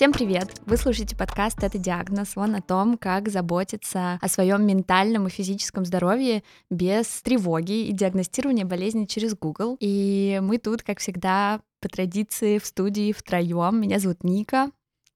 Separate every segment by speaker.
Speaker 1: Всем привет! Вы слушаете подкаст «Это диагноз». Он о том, как заботиться о своем ментальном и физическом здоровье без тревоги и диагностирования болезни через Google. И мы тут, как всегда, по традиции в студии втроем. Меня зовут Ника.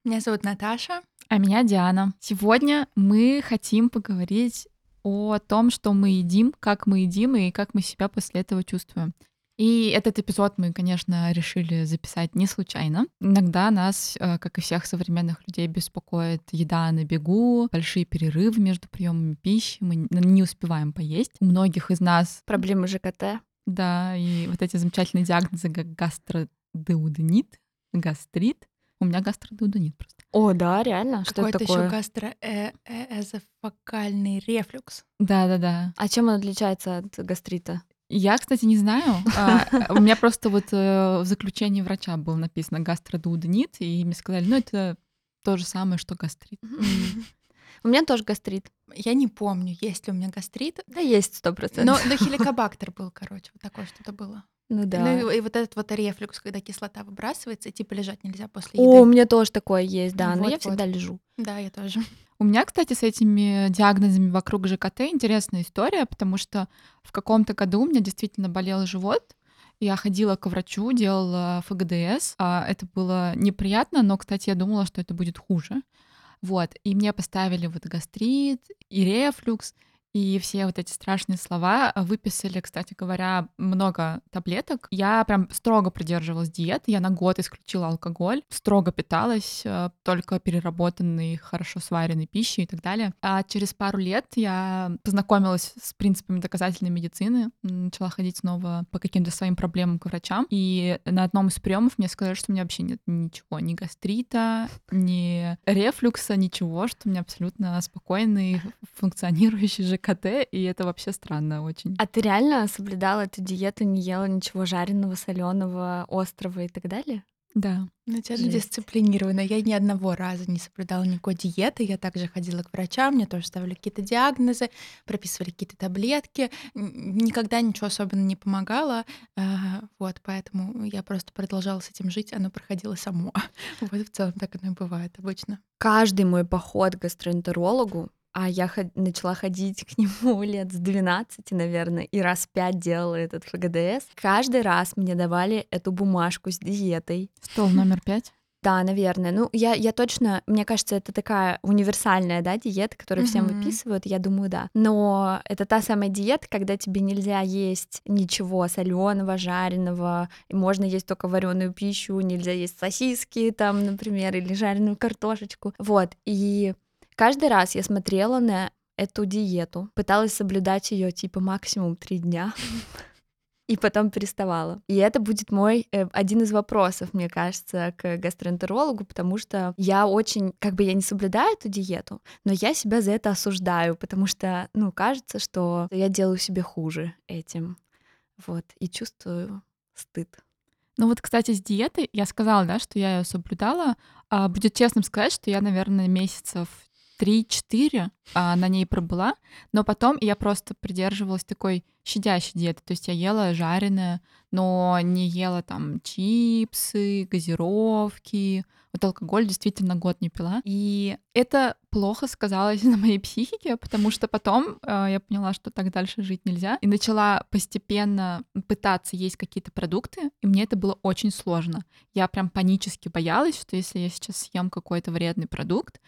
Speaker 2: Меня зовут Наташа.
Speaker 3: А меня Диана. Сегодня мы хотим поговорить о том, что мы едим, как мы едим и как мы себя после этого чувствуем. И этот эпизод мы, конечно, решили записать не случайно. Иногда нас, э, как и всех современных людей, беспокоит еда на бегу, большие перерывы между приемами пищи, мы не успеваем поесть. У многих из нас...
Speaker 1: Проблемы ЖКТ.
Speaker 3: Да, и вот эти замечательные диагнозы, как гастродеуденит, гастрит. У меня гастродеуденит просто.
Speaker 1: О, да, реально? Что это такое?
Speaker 2: еще гастроэзофокальный рефлюкс.
Speaker 3: Да-да-да.
Speaker 1: А чем он отличается от гастрита?
Speaker 3: Я, кстати, не знаю. А, у меня просто вот э, в заключении врача было написано гастродуоденит, и мне сказали, ну это то же самое, что гастрит.
Speaker 1: У меня тоже гастрит.
Speaker 2: Я не помню, есть ли у меня гастрит.
Speaker 1: Да есть сто процентов.
Speaker 2: Но, но хеликобактер был, короче, вот такое что-то было.
Speaker 1: Ну да.
Speaker 2: Ну и, и вот этот вот рефлюкс, когда кислота выбрасывается, и типа лежать нельзя после
Speaker 1: еды. О, у меня тоже такое есть, да,
Speaker 2: ну,
Speaker 1: но
Speaker 2: вот,
Speaker 1: я всегда
Speaker 2: вот.
Speaker 1: лежу.
Speaker 2: Да, я тоже.
Speaker 3: У меня, кстати, с этими диагнозами вокруг ЖКТ интересная история, потому что в каком-то году у меня действительно болел живот, я ходила к врачу, делала ФГДС. А это было неприятно, но, кстати, я думала, что это будет хуже. Вот. И мне поставили вот гастрит и рефлюкс. И все вот эти страшные слова выписали, кстати говоря, много таблеток. Я прям строго придерживалась диеты. Я на год исключила алкоголь, строго питалась э, только переработанной, хорошо сваренной пищей и так далее. А через пару лет я познакомилась с принципами доказательной медицины, начала ходить снова по каким-то своим проблемам к врачам. И на одном из приемов мне сказали, что у меня вообще нет ничего, ни гастрита, ни рефлюкса, ничего, что у меня абсолютно спокойный, функционирующий ЖКТ КТ, и это вообще странно очень.
Speaker 1: А ты реально соблюдала эту диету, не ела ничего жареного, соленого, острого и так далее?
Speaker 3: Да.
Speaker 2: Ну, тебя же дисциплинирована. Я ни одного раза не соблюдала никакой диеты. Я также ходила к врачам, мне тоже ставили какие-то диагнозы, прописывали какие-то таблетки. Никогда ничего особенно не помогало. А, вот, поэтому я просто продолжала с этим жить, оно проходило само. Вот в целом так оно и бывает обычно.
Speaker 1: Каждый мой поход к гастроэнтерологу а я ход- начала ходить к нему лет с 12, наверное, и раз пять делала этот ФГДС. Каждый раз мне давали эту бумажку с диетой.
Speaker 3: Стол номер пять?
Speaker 1: Да, наверное. Ну, я, я точно, мне кажется, это такая универсальная, да, диета, которую всем
Speaker 2: Мгм.
Speaker 1: выписывают, я думаю, да. Но это та самая диета, когда тебе нельзя есть ничего соленого, жареного, можно есть только вареную пищу, нельзя есть сосиски там, например, или жареную картошечку. Вот, и Каждый раз я смотрела на эту диету, пыталась соблюдать ее типа максимум три дня. И потом переставала. И это будет мой э, один из вопросов, мне кажется, к гастроэнтерологу, потому что я очень, как бы я не соблюдаю эту диету, но я себя за это осуждаю, потому что, ну, кажется, что я делаю себе хуже этим. Вот, и чувствую стыд.
Speaker 3: Ну вот, кстати, с диетой я сказала, да, что я ее соблюдала. А будет честным сказать, что я, наверное, месяцев 3-4 а, на ней пробыла, но потом я просто придерживалась такой щадящей диеты, то есть я ела жареное, но не ела там чипсы, газировки, вот алкоголь действительно год не пила. И это плохо сказалось на моей психике, потому что потом э, я поняла, что так дальше жить нельзя. И начала постепенно пытаться есть какие-то продукты, и мне это было очень сложно. Я прям панически боялась, что если я сейчас съем какой-то вредный продукт,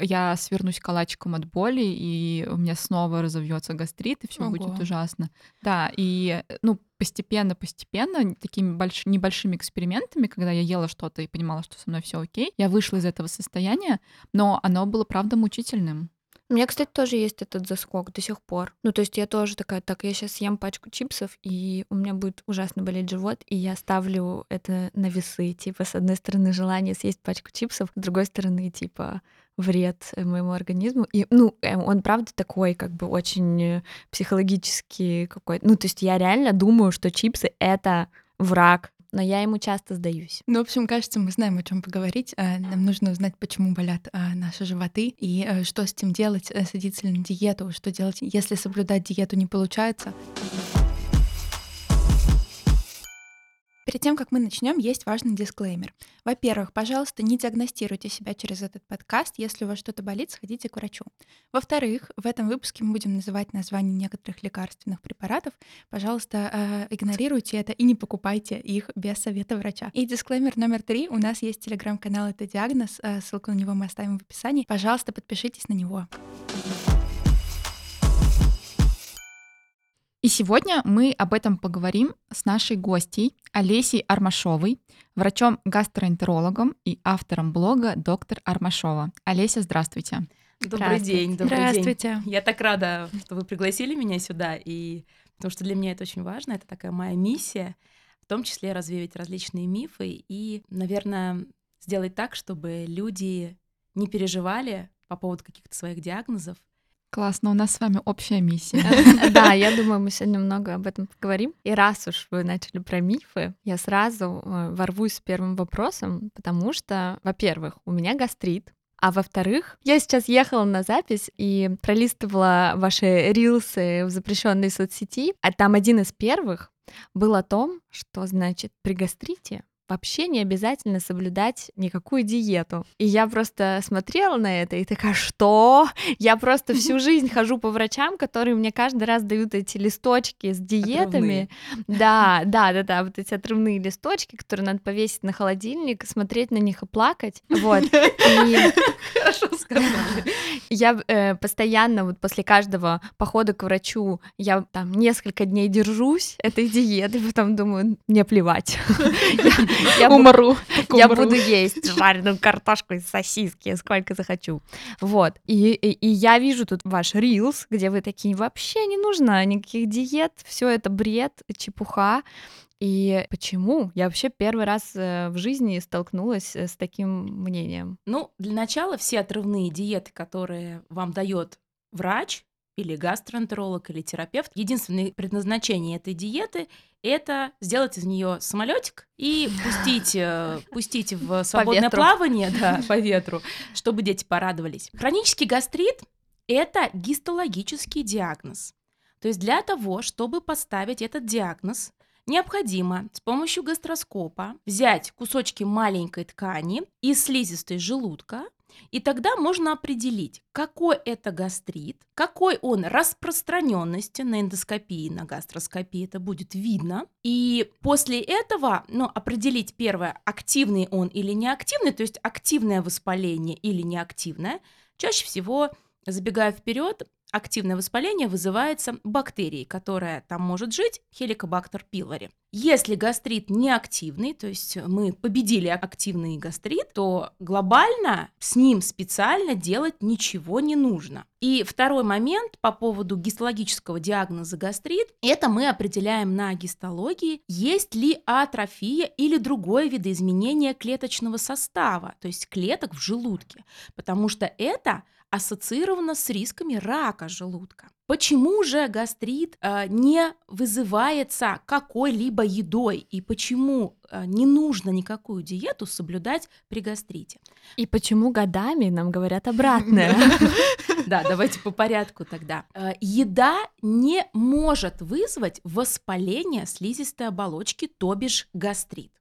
Speaker 3: я свернусь калачиком от боли, и у меня снова разовьется гастрит, и все будет ужасно. Да, и ну, постепенно-постепенно, такими больш... небольшими экспериментами, когда я ела что-то и понимала, что со мной все окей, я вышла из этого состояния, но оно было, правда, мучительным.
Speaker 1: У меня, кстати, тоже есть этот заскок до сих пор. Ну, то есть я тоже такая, так, я сейчас съем пачку чипсов, и у меня будет ужасно болеть живот, и я ставлю это на весы. Типа, с одной стороны, желание съесть пачку чипсов, с другой стороны, типа, вред моему организму. И, ну, э, он, правда, такой, как бы, очень психологический какой-то. Ну, то есть я реально думаю, что чипсы — это враг но я ему часто сдаюсь.
Speaker 2: Ну, в общем, кажется, мы знаем, о чем поговорить. А, нам нужно узнать, почему болят а, наши животы и э, что с этим делать, э, садиться ли на диету, что делать, если соблюдать диету не получается. Перед тем, как мы начнем, есть важный дисклеймер. Во-первых, пожалуйста, не диагностируйте себя через этот подкаст. Если у вас что-то болит, сходите к врачу. Во-вторых, в этом выпуске мы будем называть названия некоторых лекарственных препаратов. Пожалуйста, э, игнорируйте это и не покупайте их без совета врача. И дисклеймер номер три. У нас есть телеграм-канал «Это диагноз». Э, ссылку на него мы оставим в описании. Пожалуйста, подпишитесь на него.
Speaker 3: И сегодня мы об этом поговорим с нашей гостьей Олесей Армашовой, врачом-гастроэнтерологом и автором блога «Доктор Армашова». Олеся, здравствуйте.
Speaker 4: Добрый день, добрый
Speaker 2: Здравствуйте.
Speaker 4: день. Я так рада, что вы пригласили меня сюда, и потому что для меня это очень важно, это такая моя миссия, в том числе развеять различные мифы и, наверное, сделать так, чтобы люди не переживали по поводу каких-то своих диагнозов,
Speaker 3: Классно, у нас с вами общая миссия.
Speaker 1: Да, я думаю, мы сегодня много об этом поговорим. И раз уж вы начали про мифы, я сразу э, ворвусь с первым вопросом, потому что, во-первых, у меня гастрит, а во-вторых, я сейчас ехала на запись и пролистывала ваши рилсы в запрещенной соцсети, а там один из первых был о том, что значит при гастрите вообще не обязательно соблюдать никакую диету. И я просто смотрела на это и такая, что? Я просто всю жизнь хожу по врачам, которые мне каждый раз дают эти листочки с диетами.
Speaker 4: Отрывные.
Speaker 1: Да, да, да, да, вот эти отрывные листочки, которые надо повесить на холодильник, смотреть на них и плакать. Вот.
Speaker 4: Хорошо сказали.
Speaker 1: я э, постоянно вот после каждого похода к врачу я там несколько дней держусь этой диеты, потом думаю, мне плевать. Я- бу-
Speaker 3: Умру.
Speaker 1: я
Speaker 3: Умру.
Speaker 1: буду есть жареную картошку и сосиски, сколько захочу. Вот. И, и, и я вижу тут ваш рилс, где вы такие, вообще не нужно никаких диет, все это бред, чепуха. И почему? Я вообще первый раз э, в жизни столкнулась э, с таким мнением.
Speaker 4: Ну, для начала все отрывные диеты, которые вам дает врач или гастроэнтеролог или терапевт, единственное предназначение этой диеты это сделать из нее самолетик и пустить, э, пустить в свободное плавание, да, по ветру, чтобы дети порадовались. Хронический гастрит это гистологический диагноз. То есть для того, чтобы поставить этот диагноз, необходимо с помощью гастроскопа взять кусочки маленькой ткани из слизистой желудка, и тогда можно определить, какой это гастрит, какой он распространенности на эндоскопии, на гастроскопии это будет видно. И после этого ну, определить первое, активный он или неактивный, то есть активное воспаление или неактивное. Чаще всего, забегая вперед, активное воспаление вызывается бактерией, которая там может жить, хеликобактер пилори. Если гастрит неактивный, то есть мы победили активный гастрит, то глобально с ним специально делать ничего не нужно. И второй момент по поводу гистологического диагноза гастрит, это мы определяем на гистологии, есть ли атрофия или другое видоизменение клеточного состава, то есть клеток в желудке, потому что это ассоциировано с рисками рака желудка. Почему же гастрит э, не вызывается какой-либо едой и почему э, не нужно никакую диету соблюдать при гастрите?
Speaker 1: И почему годами нам говорят обратное?
Speaker 4: Да, давайте по порядку тогда. Э, Еда не может вызвать воспаление слизистой оболочки, то бишь гастрит.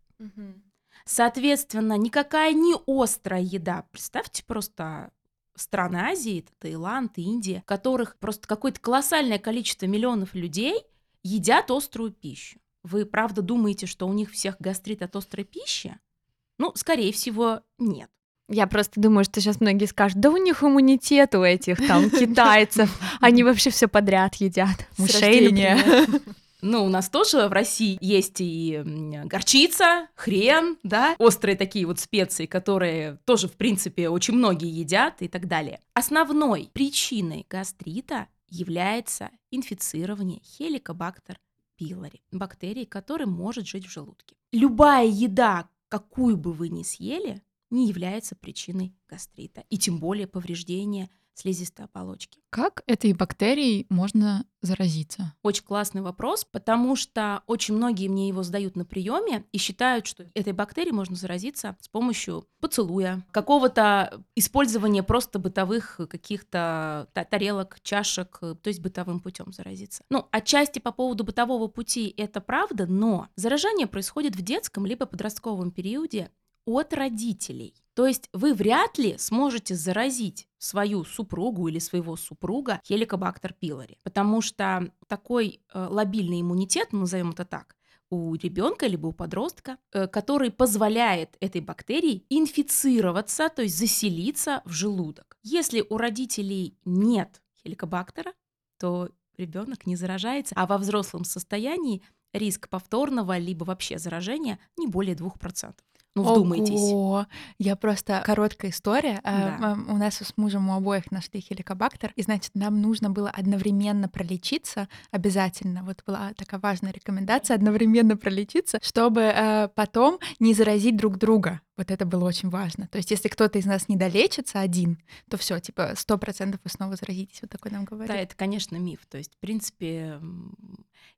Speaker 4: Соответственно, никакая не острая еда. Представьте просто страны Азии, это Таиланд, Индия, в которых просто какое-то колоссальное количество миллионов людей едят острую пищу. Вы правда думаете, что у них всех гастрит от острой пищи? Ну, скорее всего, нет.
Speaker 1: Я просто думаю, что сейчас многие скажут, да у них иммунитет у этих там китайцев, они вообще все подряд едят. Мышей, например.
Speaker 4: Ну, у нас тоже в России есть и горчица, хрен, да, острые такие вот специи, которые тоже, в принципе, очень многие едят и так далее. Основной причиной гастрита является инфицирование хеликобактер пилори, бактерии, которая может жить в желудке. Любая еда, какую бы вы ни съели, не является причиной гастрита, и тем более повреждения слизистой оболочки.
Speaker 3: Как этой бактерией можно заразиться?
Speaker 4: Очень классный вопрос, потому что очень многие мне его задают на приеме и считают, что этой бактерией можно заразиться с помощью поцелуя, какого-то использования просто бытовых каких-то тарелок, чашек, то есть бытовым путем заразиться. Ну, отчасти по поводу бытового пути это правда, но заражение происходит в детском либо подростковом периоде от родителей. То есть вы вряд ли сможете заразить свою супругу или своего супруга хеликобактер пилори, потому что такой э, лобильный иммунитет, назовем это так, у ребенка либо у подростка, э, который позволяет этой бактерии инфицироваться, то есть заселиться в желудок. Если у родителей нет хеликобактера, то ребенок не заражается, а во взрослом состоянии риск повторного либо вообще заражения не более 2%. Ну, вдумайтесь.
Speaker 2: Ого! Я просто короткая история. А,
Speaker 4: Да.
Speaker 2: м, У нас с мужем у обоих нашли хеликобактер, и значит, нам нужно было одновременно пролечиться обязательно. Вот была такая важная рекомендация одновременно пролечиться, чтобы э, потом не заразить друг друга. Вот это было очень важно. То есть, если кто-то из нас не долечится один, то все, типа, сто процентов вы снова заразитесь. Вот такой нам
Speaker 4: Да,
Speaker 2: говорит.
Speaker 4: это, конечно, миф. То есть, в принципе,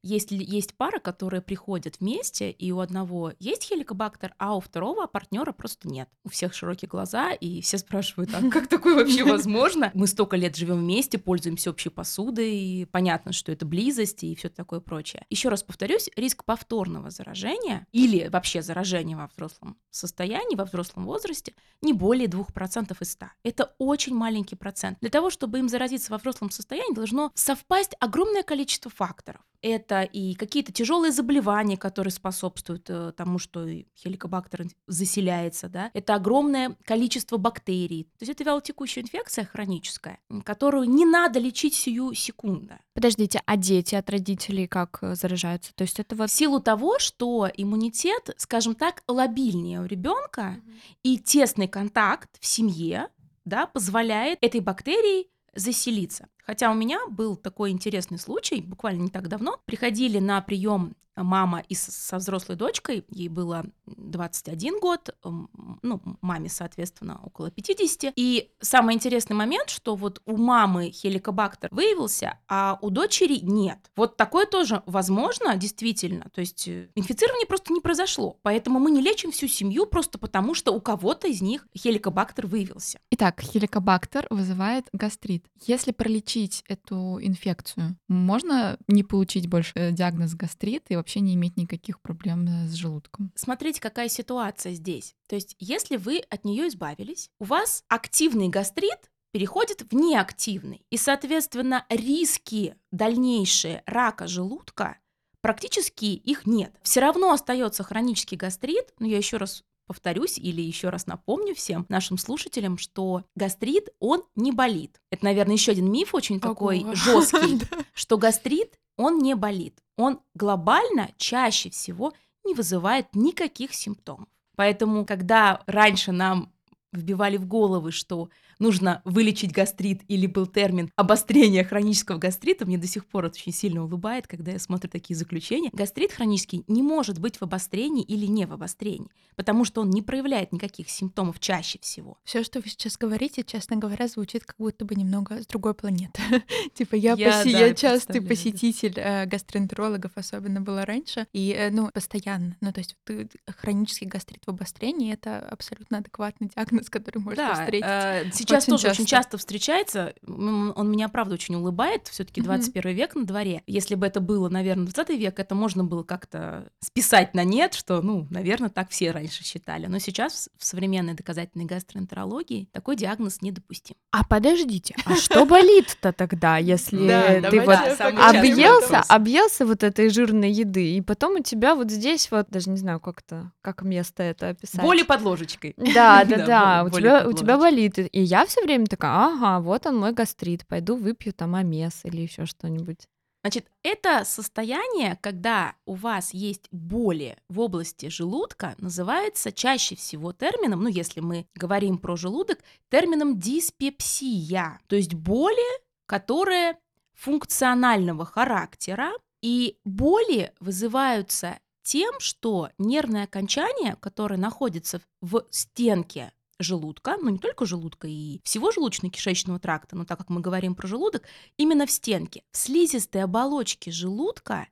Speaker 4: есть, есть пары, которые приходят вместе, и у одного есть хеликобактер, а у второго партнера просто нет. У всех широкие глаза, и все спрашивают, а как такое вообще возможно? Мы столько лет живем вместе, пользуемся общей посудой, и понятно, что это близость и все такое прочее. Еще раз повторюсь, риск повторного заражения или вообще заражения во взрослом состоянии, во взрослом возрасте не более 2% из 100. Это очень маленький процент. Для того, чтобы им заразиться во взрослом состоянии, должно совпасть огромное количество факторов. Это и какие-то тяжелые заболевания, которые способствуют э, тому, что хеликобактер заселяется, да. Это огромное количество бактерий. То есть это вялотекущая инфекция хроническая, которую не надо лечить сию секунду.
Speaker 1: Подождите, а дети от родителей как э, заражаются? То есть это вот
Speaker 4: В силу того, что иммунитет, скажем так, лобильнее у ребенка, и тесный контакт в семье да, позволяет этой бактерии заселиться. Хотя у меня был такой интересный случай, буквально не так давно. Приходили на прием мама и со взрослой дочкой, ей было 21 год, ну, маме, соответственно, около 50. И самый интересный момент, что вот у мамы хеликобактер выявился, а у дочери нет. Вот такое тоже возможно, действительно. То есть э, инфицирование просто не произошло. Поэтому мы не лечим всю семью просто потому, что у кого-то из них хеликобактер выявился.
Speaker 3: Итак, хеликобактер вызывает гастрит. Если пролечить эту инфекцию, можно не получить больше э, диагноз гастрит и вообще не иметь никаких проблем э, с желудком?
Speaker 4: Смотрите, какая ситуация здесь. То есть, если вы от нее избавились, у вас активный гастрит переходит в неактивный. И, соответственно, риски дальнейшие рака желудка практически их нет. Все равно остается хронический гастрит, но я еще раз повторюсь или еще раз напомню всем нашим слушателям, что гастрит, он не болит. Это, наверное, еще один миф очень такой
Speaker 2: Ого.
Speaker 4: жесткий,
Speaker 2: Да.
Speaker 4: что гастрит, он не болит. Он глобально чаще всего не вызывает никаких симптомов. Поэтому, когда раньше нам вбивали в головы, что нужно вылечить гастрит, или был термин обострение хронического гастрита, мне до сих пор это очень сильно улыбает, когда я смотрю такие заключения. Гастрит хронический не может быть в обострении или не в обострении, потому что он не проявляет никаких симптомов чаще всего.
Speaker 2: Все, что вы сейчас говорите, честно говоря, звучит как будто бы немного с другой планеты. Типа я,
Speaker 4: Я,
Speaker 2: поси-
Speaker 4: да,
Speaker 2: я
Speaker 4: я
Speaker 2: частый посетитель э, гастроэнтерологов, особенно было раньше, и, э, ну, постоянно. Ну, то есть ты- хронический гастрит в обострении — это абсолютно адекватный диагноз, который можно
Speaker 4: Да,
Speaker 2: встретить.
Speaker 4: э, сейчас
Speaker 2: очень
Speaker 4: тоже очень
Speaker 2: часто.
Speaker 4: часто встречается. Он меня, правда, очень улыбает. Все-таки
Speaker 2: Мгм.
Speaker 4: 21 век на дворе. Если бы это было, наверное, 20 век, это можно было как-то списать на нет, что, ну, наверное, так все раньше считали. Но сейчас в современной доказательной гастроэнтерологии такой диагноз недопустим.
Speaker 1: А подождите, а что болит-то тогда, если ты вот объелся, объелся вот этой жирной еды, и потом у тебя вот здесь вот, даже не знаю, как это, как место это описать.
Speaker 4: Боли под ложечкой.
Speaker 1: Да, да,
Speaker 4: Да,
Speaker 1: у тебя, болит. И я все время такая, ага, вот он мой гастрит, пойду выпью там амес или еще что-нибудь.
Speaker 4: Значит, это состояние, когда у вас есть боли в области желудка, называется чаще всего термином, ну, если мы говорим про желудок, термином диспепсия. То есть боли, которые функционального характера, и боли вызываются тем, что нервное окончание, которое находится в стенке желудка, ну не только желудка, и всего желудочно-кишечного тракта, но так как мы говорим про желудок, именно в стенке. В слизистой оболочке желудка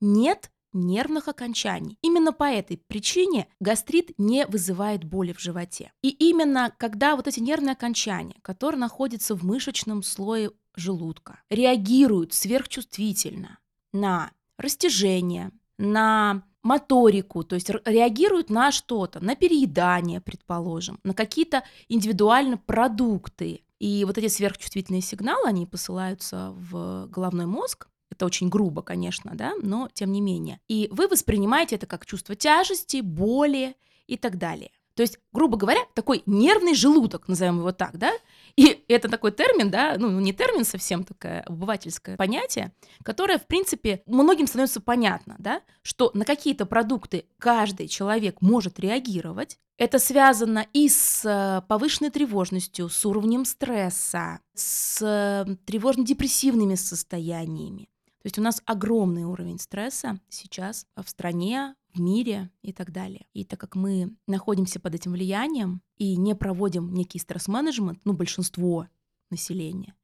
Speaker 4: нет нервных окончаний. Именно по этой причине гастрит не вызывает боли в животе. И именно когда вот эти нервные окончания, которые находятся в мышечном слое желудка, реагируют сверхчувствительно на растяжение, на моторику, то есть реагируют на что-то, на переедание, предположим, на какие-то индивидуальные продукты. И вот эти сверхчувствительные сигналы, они посылаются в головной мозг, это очень грубо, конечно, да, но тем не менее. И вы воспринимаете это как чувство тяжести, боли и так далее. То есть, грубо говоря, такой нервный желудок, назовем его так, да, и это такой термин, да, ну не термин совсем, такое обывательское понятие, которое, в принципе, многим становится понятно, да, что на какие-то продукты каждый человек может реагировать. Это связано и с э, повышенной тревожностью, с уровнем стресса, с э, тревожно-депрессивными состояниями. То есть у нас огромный уровень стресса сейчас в стране, мире и так далее. И так как мы находимся под этим влиянием и не проводим некий стресс-менеджмент, ну, большинство населения,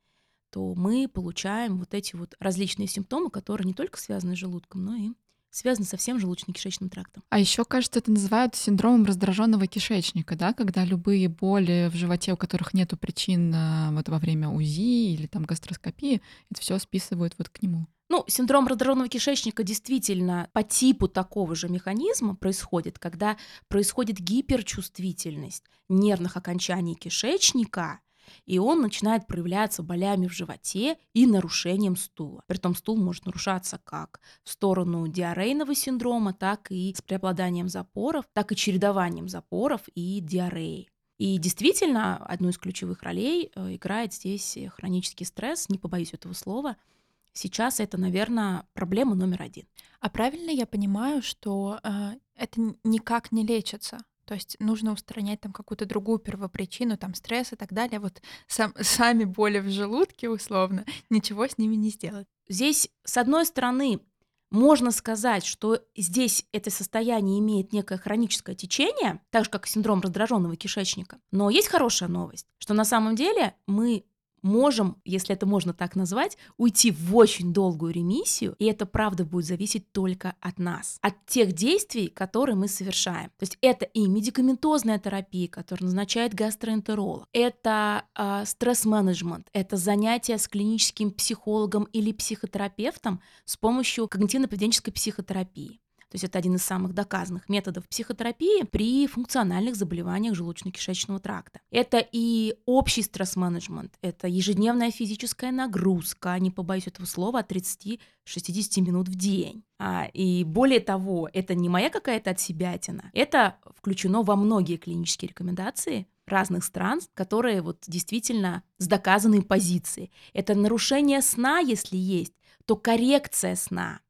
Speaker 4: то мы получаем вот эти вот различные симптомы, которые не только связаны с желудком, но и связаны со всем желудочно-кишечным трактом.
Speaker 3: А еще, кажется, это называют синдромом раздраженного кишечника, да, когда любые боли в животе, у которых нету причин а, вот во время УЗИ или там гастроскопии, это все списывают вот к нему.
Speaker 4: Ну, синдром раздраженного кишечника действительно по типу такого же механизма происходит, когда происходит гиперчувствительность нервных окончаний кишечника, и он начинает проявляться болями в животе и нарушением стула. Притом стул может нарушаться как в сторону диарейного синдрома, так и с преобладанием запоров, так и чередованием запоров и диареи. И действительно, одну из ключевых ролей э, играет здесь хронический стресс, не побоюсь этого слова, Сейчас это, наверное, проблема номер один.
Speaker 2: А правильно я понимаю, что э, это никак не лечится? То есть нужно устранять там какую-то другую первопричину, там стресс и так далее. Вот сам, сами боли в желудке, условно, ничего с ними не сделать.
Speaker 4: Здесь, с одной стороны, можно сказать, что здесь это состояние имеет некое хроническое течение, так же как синдром раздраженного кишечника. Но есть хорошая новость, что на самом деле мы можем, если это можно так назвать, уйти в очень долгую ремиссию, и это правда будет зависеть только от нас, от тех действий, которые мы совершаем. То есть это и медикаментозная терапия, которую назначает гастроэнтеролог, это э, стресс-менеджмент, это занятия с клиническим психологом или психотерапевтом с помощью когнитивно-поведенческой психотерапии. То есть это один из самых доказанных методов психотерапии при функциональных заболеваниях желудочно-кишечного тракта. Это и общий стресс-менеджмент, это ежедневная физическая нагрузка, не побоюсь этого слова, от 30-60 минут в день. А, и более того, это не моя какая-то отсебятина, это включено во многие клинические рекомендации разных стран, которые вот действительно с доказанной позицией. Это нарушение сна, если есть, то коррекция сна,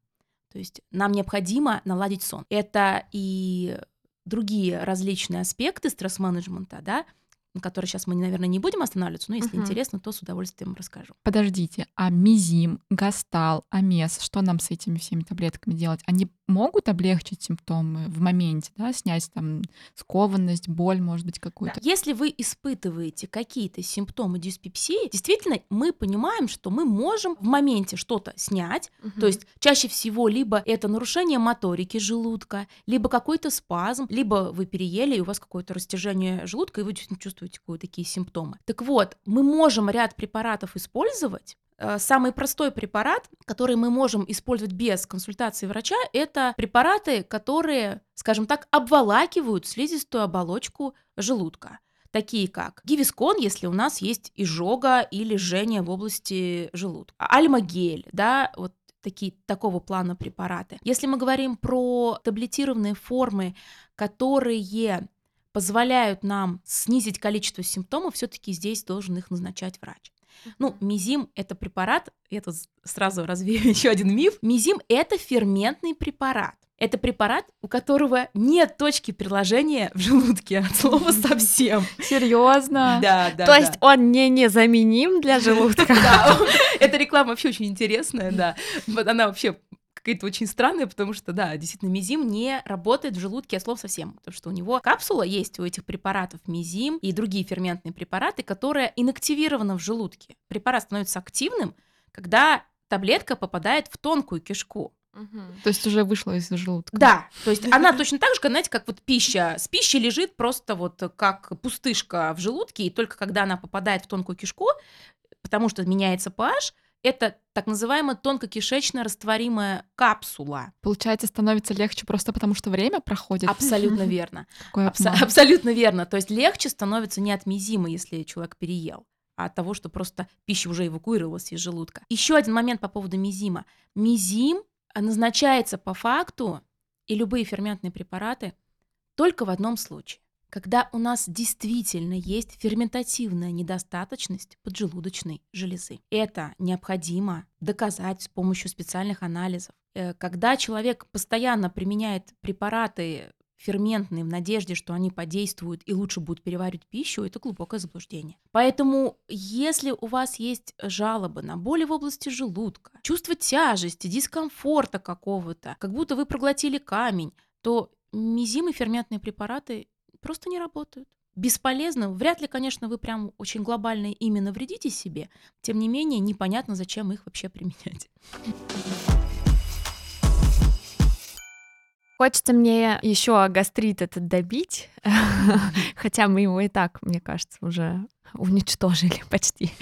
Speaker 4: то есть нам необходимо наладить сон. Это и другие различные аспекты стресс-менеджмента, да, на которые сейчас мы, наверное, не будем останавливаться, но если uh-huh. интересно, то с удовольствием расскажу.
Speaker 3: Подождите, а мизим, гастал, амес, что нам с этими всеми таблетками делать? Они могут облегчить симптомы в моменте, да, снять там скованность, боль, может быть, какую-то?
Speaker 4: Да. Если вы испытываете какие-то симптомы диспепсии, действительно, мы понимаем, что мы можем в моменте что-то снять, uh-huh. то есть чаще всего либо это нарушение моторики желудка, либо какой-то спазм, либо вы переели, и у вас какое-то растяжение желудка, и вы чувствуете чувствуете такие симптомы. Так вот, мы можем ряд препаратов использовать, э, Самый простой препарат, который мы можем использовать без консультации врача, это препараты, которые, скажем так, обволакивают слизистую оболочку желудка такие как гивискон, если у нас есть изжога или жжение в области желудка, альмагель, да, вот такие, такого плана препараты. Если мы говорим про таблетированные формы, которые позволяют нам снизить количество симптомов, все-таки здесь должен их назначать врач. Ну, мизим – это препарат, я тут сразу развею еще один миф. Мизим – это ферментный препарат. Это препарат, у которого нет точки приложения в желудке от слова совсем.
Speaker 1: Серьезно?
Speaker 4: Да, да.
Speaker 1: То есть он не незаменим для желудка?
Speaker 4: Да, эта реклама вообще очень интересная, да. Она вообще какая-то очень странная, потому что, да, действительно, мизим не работает в желудке от слов совсем, потому что у него капсула есть у этих препаратов мизим и другие ферментные препараты, которые инактивированы в желудке. Препарат становится активным, когда таблетка попадает в тонкую кишку.
Speaker 3: То есть уже вышла из желудка.
Speaker 4: Да, то есть она точно так же, знаете, как вот пища. С пищей лежит просто вот как пустышка в желудке, и только когда она попадает в тонкую кишку, потому что меняется pH, это так называемая тонкокишечно растворимая капсула.
Speaker 3: Получается, становится легче просто потому, что время проходит.
Speaker 4: Абсолютно верно. Абсо- абсолютно верно. То есть легче становится не от мизима, если человек переел, а от того, что просто пища уже эвакуировалась из желудка. Еще один момент по поводу мизима. Мизим назначается по факту и любые ферментные препараты только в одном случае. Когда у нас действительно есть ферментативная недостаточность поджелудочной железы. Это необходимо доказать с помощью специальных анализов. Э, Когда человек постоянно применяет препараты ферментные в надежде, что они подействуют и лучше будут переваривать пищу, это глубокое заблуждение. Поэтому, если у вас есть жалобы на боли в области желудка, чувство тяжести, дискомфорта какого-то, как будто вы проглотили камень, то мизим и ферментные препараты просто не работают. Бесполезно. Вряд ли, конечно, вы прям очень глобально именно вредите себе. Тем не менее, непонятно, зачем их вообще применять.
Speaker 1: Хочется мне еще гастрит этот добить, хотя мы его и так, мне кажется, уже уничтожили почти.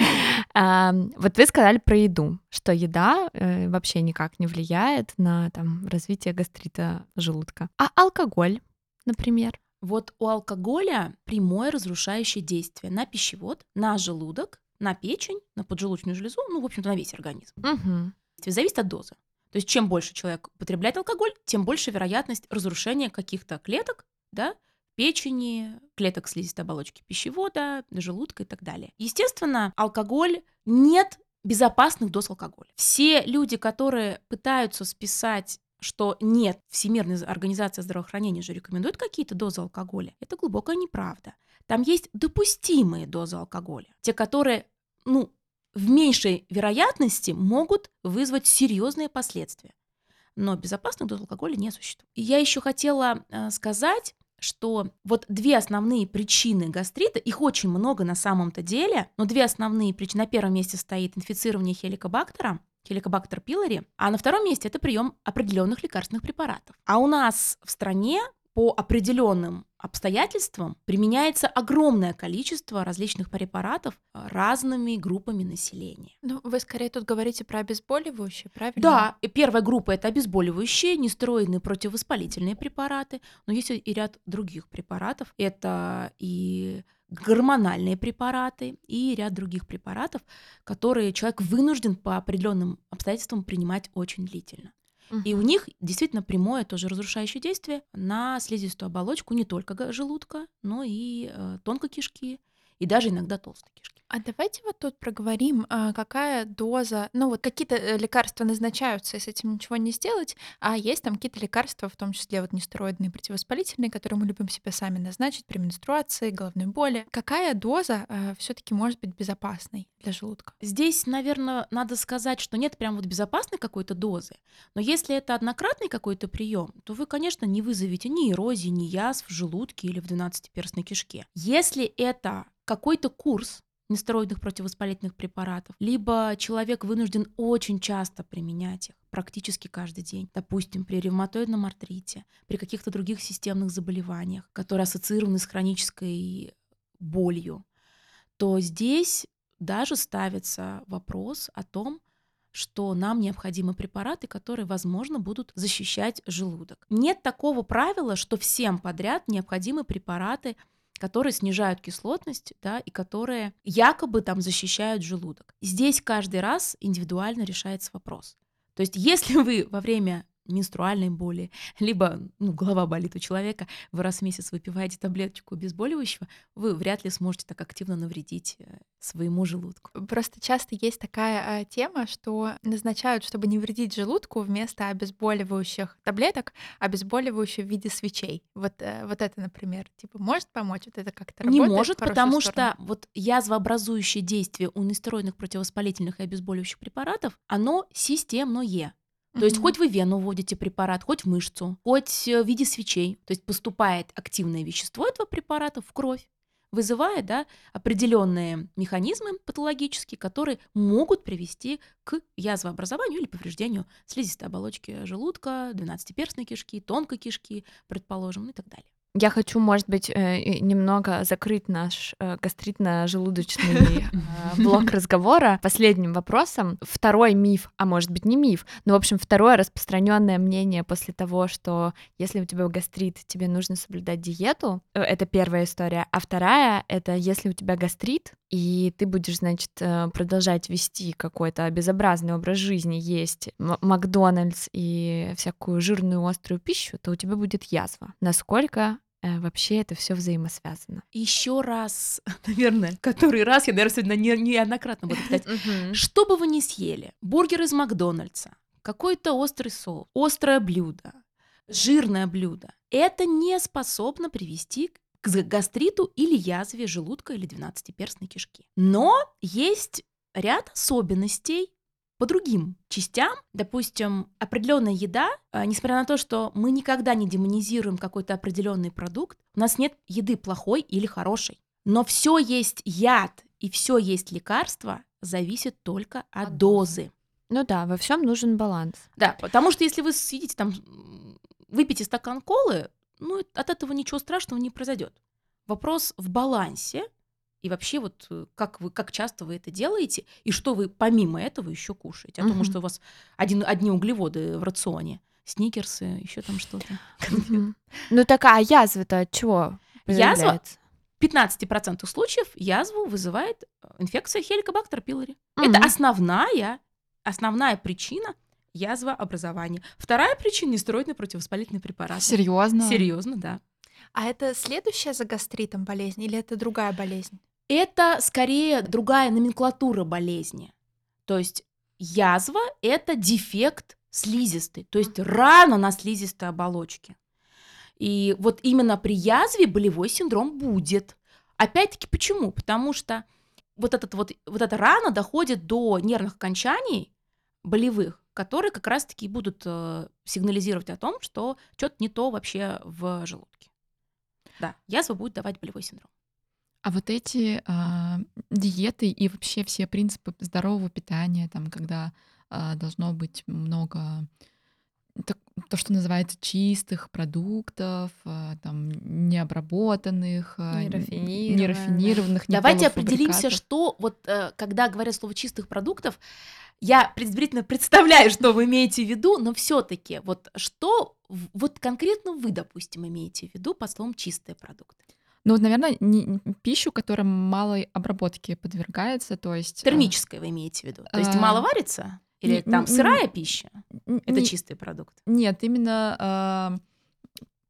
Speaker 1: А, Вот вы сказали про еду, что еда э, вообще никак не влияет на там, развитие гастрита желудка. А алкоголь, например?
Speaker 4: Вот у алкоголя прямое разрушающее действие на пищевод, на желудок, на печень, на поджелудочную железу, ну, в общем-то, на весь организм.
Speaker 1: Мгм.
Speaker 4: Зависит от дозы. То есть чем больше человек употребляет алкоголь, тем больше вероятность разрушения каких-то клеток, да, печени, клеток слизистой оболочки пищевода, желудка и так далее. Естественно, алкоголь нет безопасных доз алкоголя. Все люди, которые пытаются списать что нет, Всемирная организация здравоохранения же рекомендует какие-то дозы алкоголя. Это глубокая неправда. Там есть допустимые дозы алкоголя. Те, которые, ну, в меньшей вероятности могут вызвать серьезные последствия. Но безопасных доз алкоголя не существует. И я еще хотела э, сказать, что вот две основные причины гастрита, их очень много на самом-то деле, но две основные причины. На первом месте стоит инфицирование хеликобактером, хеликобактер пилори, а на втором месте это прием определенных лекарственных препаратов. А у нас в стране по определенным обстоятельствам применяется огромное количество различных препаратов а, разными группами населения.
Speaker 2: Ну, вы скорее тут говорите про обезболивающие, правильно?
Speaker 4: Да, и первая группа это обезболивающие, нестероидные противовоспалительные препараты, но есть и ряд других препаратов. Это и гормональные препараты и ряд других препаратов, которые человек вынужден по определенным обстоятельствам принимать очень длительно. И у них действительно прямое тоже разрушающее действие на слизистую оболочку не только желудка, но и э, тонкой кишки, и даже иногда толстой кишки.
Speaker 2: А давайте вот тут проговорим, а, какая доза, ну вот какие-то э, лекарства назначаются, и с этим ничего не сделать, а есть там какие-то лекарства, в том числе вот нестероидные противовоспалительные, которые мы любим себе сами назначить при менструации, головной боли. Какая доза все-таки может быть безопасной для желудка?
Speaker 4: Здесь, наверное, надо сказать, что нет прям вот безопасной какой-то дозы, но если это однократный какой-то прием, то вы, конечно, не вызовете ни эрозии, ни язв в желудке или в двенадцатиперстной кишке. Если это какой-то курс нестероидных противовоспалительных препаратов, либо человек вынужден очень часто применять их, практически каждый день, допустим, при ревматоидном артрите, при каких-то других системных заболеваниях, которые ассоциированы с хронической болью, то здесь даже ставится вопрос о том, что нам необходимы препараты, которые, возможно, будут защищать желудок. Нет такого правила, что всем подряд необходимы препараты, которые снижают кислотность, да, и которые якобы там защищают желудок. Здесь каждый раз индивидуально решается вопрос. То есть, если вы во время менструальной боли, либо ну, голова болит у человека, вы раз в месяц выпиваете таблеточку обезболивающего, вы вряд ли сможете так активно навредить э, своему желудку.
Speaker 2: Просто часто есть такая а, тема, что назначают, чтобы не вредить желудку, вместо обезболивающих таблеток, обезболивающие в виде свечей. Вот, э, вот это, например, типа может помочь? Вот это как-то
Speaker 4: Не
Speaker 2: работает
Speaker 4: может,
Speaker 2: в хорошую
Speaker 4: потому
Speaker 2: сторону?
Speaker 4: что вот язвообразующее действие у нестероидных противовоспалительных и обезболивающих препаратов, оно системное. То есть хоть вы вену вводите препарат, хоть в мышцу, хоть э, в виде свечей. То есть поступает активное вещество этого препарата в кровь, вызывая да, определенные механизмы патологические, которые могут привести к язвообразованию или повреждению слизистой оболочки желудка, двенадцатиперстной кишки, тонкой кишки, предположим, и так далее.
Speaker 1: Я хочу, может быть, э, немного закрыть наш э, гастритно-желудочный э, блок разговора последним вопросом. Второй миф, а может быть не миф, но, в общем, второе распространенное мнение после того, что если у тебя гастрит, тебе нужно соблюдать диету, это первая история. А вторая — это если у тебя гастрит, и ты будешь, значит, продолжать вести какой-то безобразный образ жизни, есть Макдональдс и всякую жирную острую пищу, то у тебя будет язва. Насколько вообще это все взаимосвязано?
Speaker 4: Еще раз, наверное, который раз, я, наверное, сегодня не- неоднократно буду питать. Что бы вы ни съели, бургер из Макдональдса, какой-то острый соус, острое блюдо, жирное блюдо, это не способно привести к гастриту или язве желудка или двенадцатиперстной кишки. Но есть ряд особенностей по другим частям. Допустим, определенная еда, а, несмотря на то, что мы никогда не демонизируем какой-то определенный продукт, у нас нет еды плохой или хорошей. Но все есть яд и все есть лекарство зависит только от,
Speaker 1: От
Speaker 4: дозы.
Speaker 1: Ну да, во всем нужен баланс.
Speaker 4: Да, потому что если вы съедите там, выпьете стакан колы, ну, от этого ничего страшного не произойдет. Вопрос в балансе и вообще вот э, как вы, как часто вы это делаете и что вы помимо этого еще кушаете. А то,
Speaker 1: Мгм.
Speaker 4: может, у вас один, одни углеводы в рационе, сникерсы, еще там что-то.
Speaker 1: Ну такая язва-то от чего?
Speaker 4: Язва? В 15% случаев язву вызывает э, инфекция хеликобактер пилори.
Speaker 1: Мгм.
Speaker 4: Это основная, основная причина язвообразования. Вторая причина – нестероидный противовоспалительный препарат.
Speaker 3: Серьезно?
Speaker 4: Серьезно, да.
Speaker 2: А это следующая за гастритом болезнь или это другая болезнь?
Speaker 4: Это скорее другая номенклатура болезни. То есть язва – это дефект слизистой, то есть рана на слизистой оболочке. И вот именно при язве болевой синдром будет. Опять-таки почему? Потому что вот, этот вот, вот эта рана доходит до нервных окончаний болевых, которые как раз-таки будут э, сигнализировать о том, что что-то не то вообще в желудке. Да, язва будет давать болевой синдром.
Speaker 3: А вот эти а, диеты и вообще все принципы здорового питания, там, когда а, должно быть много то, что называется чистых продуктов, а, там, необработанных,
Speaker 1: Нерафинированных.
Speaker 3: нерафинированных, не
Speaker 4: Давайте определимся, что вот э, когда говорят слово чистых продуктов, я предварительно представляю, что вы имеете в виду, но все-таки вот что вот конкретно вы, допустим, имеете в виду под словом чистые продукты?
Speaker 3: Ну, вот, наверное, не- пищу, которая малой обработке подвергается, то есть... а,
Speaker 4: Термическое вы имеете в виду? То есть
Speaker 3: а,
Speaker 4: мало варится? Или
Speaker 3: не-
Speaker 4: там
Speaker 3: не-
Speaker 4: сырая пища?
Speaker 3: н-
Speaker 4: Это
Speaker 3: не-
Speaker 4: чистый продукт.
Speaker 3: Нет, именно а,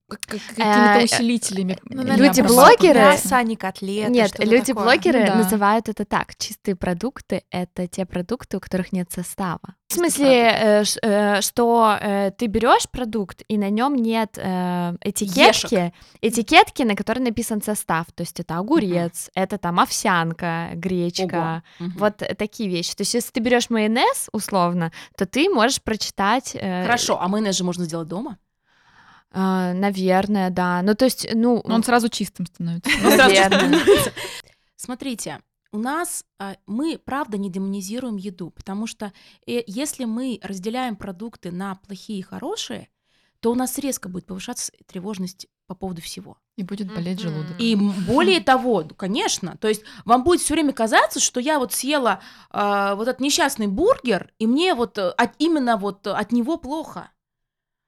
Speaker 3: как-
Speaker 1: Э,
Speaker 3: какими-то усилителями.
Speaker 2: Ну,
Speaker 3: не
Speaker 2: наверное,
Speaker 1: Люди-блогеры-
Speaker 2: Мясо, а не котлеты.
Speaker 1: Нет, люди-блогеры
Speaker 3: Ну да.
Speaker 1: называют это так. Чистые продукты — это те продукты, у которых нет состава. В смысле, э, э, что э, ты берешь продукт, и на нем нет э, этикетки, этикетки, на которой написан состав. То есть это огурец, это там овсянка, гречка.
Speaker 4: Ого. Мгм.
Speaker 1: Вот такие вещи. То есть, если ты берешь майонез, условно, то ты можешь прочитать. э,
Speaker 4: Хорошо, а майонез же можно сделать дома?
Speaker 1: Э, наверное, да. Ну, то есть, ну,
Speaker 3: Он сразу чистым становится.
Speaker 4: Ну,
Speaker 1: Наверное.
Speaker 4: Смотрите, у нас а, мы, правда, не демонизируем еду, потому что э, если мы разделяем продукты на плохие и хорошие, то у нас резко будет повышаться тревожность по поводу всего.
Speaker 3: И будет болеть
Speaker 1: Мгм.
Speaker 3: желудок.
Speaker 4: И более того, конечно, то есть вам будет все время казаться, что я вот съела а, вот этот несчастный бургер, и мне вот э, от, именно вот от него плохо.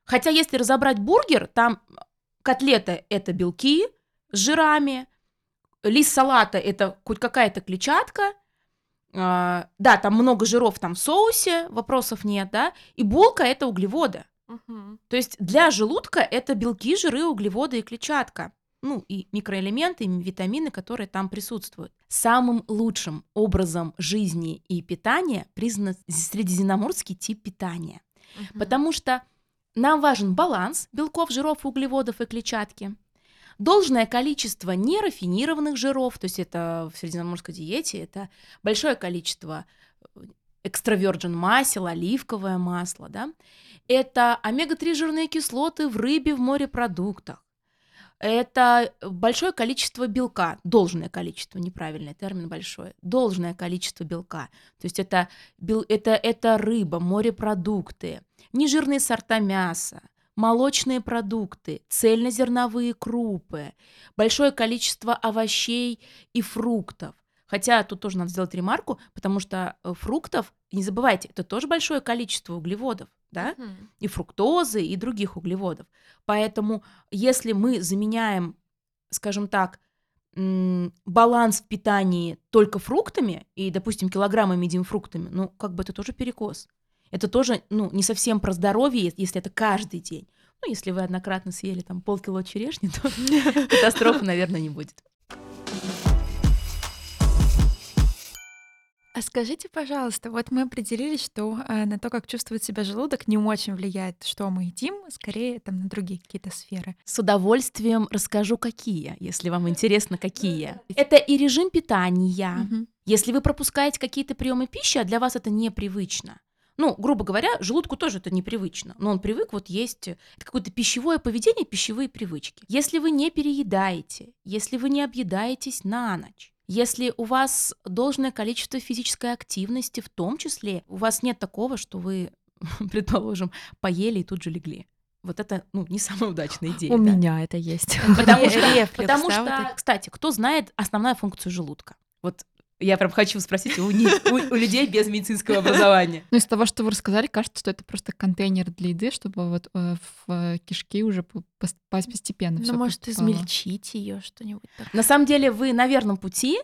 Speaker 4: Хотя если разобрать бургер, там котлета это белки с жирами, лист салата это хоть какая-то клетчатка, а, да, там много жиров там в соусе, вопросов нет, да, и булка это углеводы. То есть для желудка это белки, жиры, углеводы и клетчатка. Ну, и микроэлементы, и витамины, которые там присутствуют. Самым лучшим образом жизни и питания признан средиземноморский тип питания. Потому что нам важен баланс белков, жиров, углеводов и клетчатки. Должное количество нерафинированных жиров, то есть это в средиземноморской диете, это большое количество э, экстравержен масел, оливковое масло, да. Это омега-3 жирные кислоты в рыбе, в морепродуктах. Это большое количество белка, должное количество, неправильный термин большое, должное количество белка. То есть это, это, это рыба, морепродукты, нежирные сорта мяса, молочные продукты, цельнозерновые крупы, большое количество овощей и фруктов. Хотя тут тоже надо сделать ремарку, потому что э, фруктов, не забывайте, это тоже большое количество углеводов, да,
Speaker 1: Мгм.
Speaker 4: и фруктозы, и других углеводов. Поэтому если мы заменяем, скажем так, баланс в питании только фруктами и, допустим, килограммами едим фруктами, ну, как бы это тоже перекос. Это тоже, ну, не совсем про здоровье, если это каждый день. Ну, если вы однократно съели там полкило черешни, то катастрофы, наверное, не будет.
Speaker 2: А скажите, пожалуйста, вот мы определились, что э, на то, как чувствует себя желудок, не очень влияет, что мы едим, скорее там на другие какие-то сферы.
Speaker 4: С удовольствием расскажу, какие, если вам интересно, какие. Это и режим питания. Если вы пропускаете какие-то приемы пищи, а для вас это непривычно. Ну, грубо говоря, желудку тоже это непривычно, но он привык вот есть это какое-то пищевое поведение, пищевые привычки. Если вы не переедаете, если вы не объедаетесь на ночь, если у вас должное количество физической активности, в том числе, у вас нет такого, что вы, предположим, поели и тут же легли. Вот это, ну, не самая удачная идея.
Speaker 1: У
Speaker 4: да.
Speaker 1: меня это есть.
Speaker 4: Потому что, потому что, кстати, кто знает основную функцию желудка? Вот я прям хочу спросить у, не- у- у людей без медицинского образования.
Speaker 3: Ну, из того, что вы рассказали, кажется, что это просто контейнер для еды, чтобы вот э, в э, кишки уже по- пос- пос- постепенно
Speaker 2: Ну, может, измельчить ее что-нибудь такое.
Speaker 4: На самом деле вы на верном пути.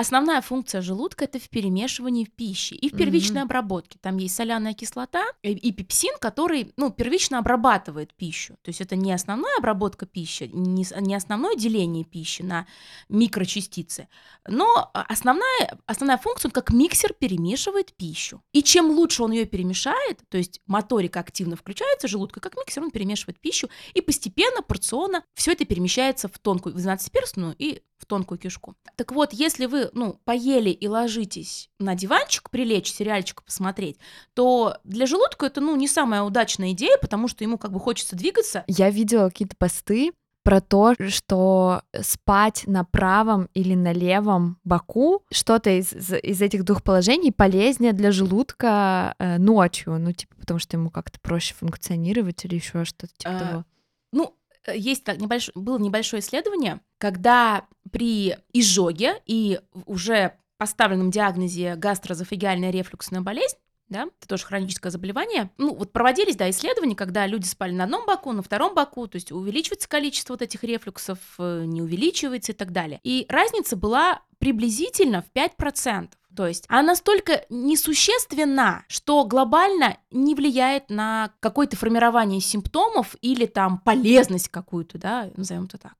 Speaker 4: Основная функция желудка это в перемешивании пищи и в первичной
Speaker 1: Мгм.
Speaker 4: обработке. Там есть соляная кислота и, и пепсин, который ну, первично обрабатывает пищу. То есть это не основная обработка пищи, не, не основное деление пищи на микрочастицы, но основная, основная функция, он как миксер перемешивает пищу. И чем лучше он ее перемешает, то есть моторика активно включается желудка, как миксер, он перемешивает пищу, и постепенно, порционно все это перемещается в тонкую, в 12-перстную и в тонкую кишку. Так вот, если вы, ну, поели и ложитесь на диванчик, прилечь, сериальчик посмотреть, то для желудка это, ну, не самая удачная идея, потому что ему как бы хочется двигаться.
Speaker 1: Я видела какие-то посты про то, что спать на правом или на левом боку, что-то из, из- этих двух положений полезнее для желудка э, ночью, ну, типа, потому что ему как-то проще функционировать или еще что-то типа
Speaker 4: А,
Speaker 1: того.
Speaker 4: Ну, есть так небольшое, было небольшое исследование, когда при изжоге и уже поставленном диагнозе гастрозофагиальная рефлюксная болезнь, да, это тоже хроническое заболевание. Ну, вот проводились, да, исследования, когда люди спали на одном боку, на втором боку, то есть увеличивается количество вот этих рефлюксов, э, не увеличивается и так далее. И разница была приблизительно в 5%. То есть она настолько несущественна, что глобально не влияет на какое-то формирование симптомов или там полезность какую-то, да, назовем это так.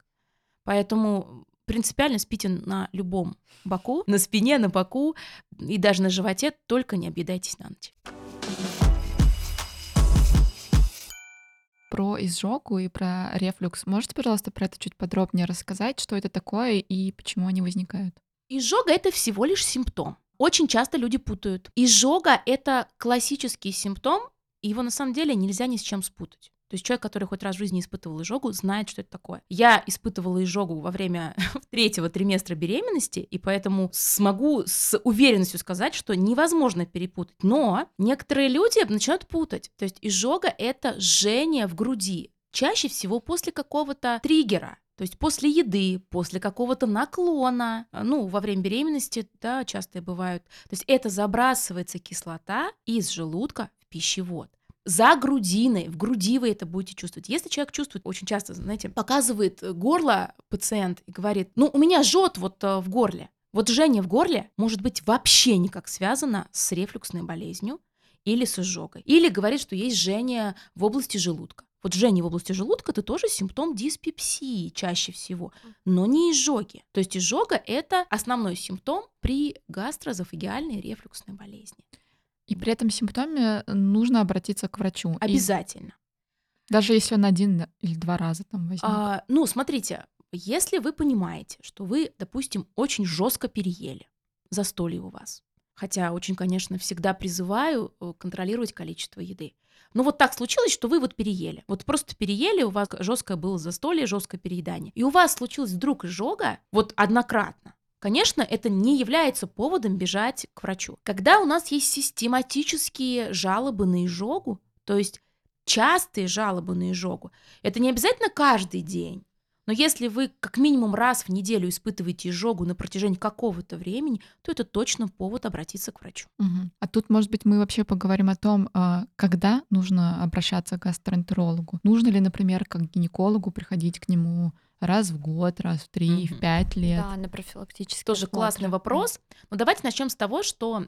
Speaker 4: Поэтому принципиально спите на любом боку, на спине, на боку и даже на животе, только не объедайтесь на ночь.
Speaker 3: Про изжогу и про рефлюкс. Можете, пожалуйста, про это чуть подробнее рассказать, что это такое и почему они возникают?
Speaker 4: Изжога это всего лишь симптом. Очень часто люди путают. Изжога это классический симптом, и его на самом деле нельзя ни с чем спутать. То есть человек, который хоть раз в жизни испытывал изжогу, знает, что это такое. Я испытывала изжогу во время третьего треместра беременности, и поэтому смогу с уверенностью сказать, что невозможно перепутать. Но некоторые люди начинают путать. То есть изжога — это жжение в груди. Чаще всего после какого-то триггера. То есть после еды, после какого-то наклона, а, ну, во время беременности, да, часто бывают. То есть это забрасывается кислота из желудка в пищевод за грудиной, в груди вы это будете чувствовать. Если человек чувствует, очень часто, знаете, показывает горло пациент и говорит, ну, у меня жжет вот э, в горле. Вот жжение в горле может быть вообще никак связано с рефлюксной болезнью или с изжогой. Или говорит, что есть жжение в области желудка. Вот жжение в области желудка это тоже симптом диспепсии чаще всего, но не изжоги. То есть изжога это основной симптом при гастрозофагиальной рефлюксной болезни.
Speaker 3: И при этом симптоме нужно обратиться к врачу. И
Speaker 4: Обязательно.
Speaker 3: даже если он один или два раза там возник.
Speaker 4: А, ну, смотрите, если вы понимаете, что вы, допустим, очень жестко переели, застолье у вас, Хотя очень, конечно, всегда призываю э, контролировать количество еды. Но вот так случилось, что вы вот переели. Вот просто переели, у вас жесткое было застолье, жесткое переедание. И у вас случилось вдруг изжога, вот однократно. Конечно, это не является поводом бежать к врачу. Когда у нас есть систематические жалобы на изжогу, то есть частые жалобы на изжогу, это не обязательно каждый день. Но если вы как минимум раз в неделю испытываете изжогу на протяжении какого-то времени, то это точно повод обратиться к врачу.
Speaker 3: Угу. А тут, может быть, мы вообще поговорим о том, а, когда нужно обращаться к гастроэнтерологу. Нужно ли, например, как гинекологу приходить к нему раз в год, раз в три, mm-hmm. в пять лет.
Speaker 1: Да, на профилактический.
Speaker 4: Тоже осмотр. классный вопрос. Но давайте начнем с того, что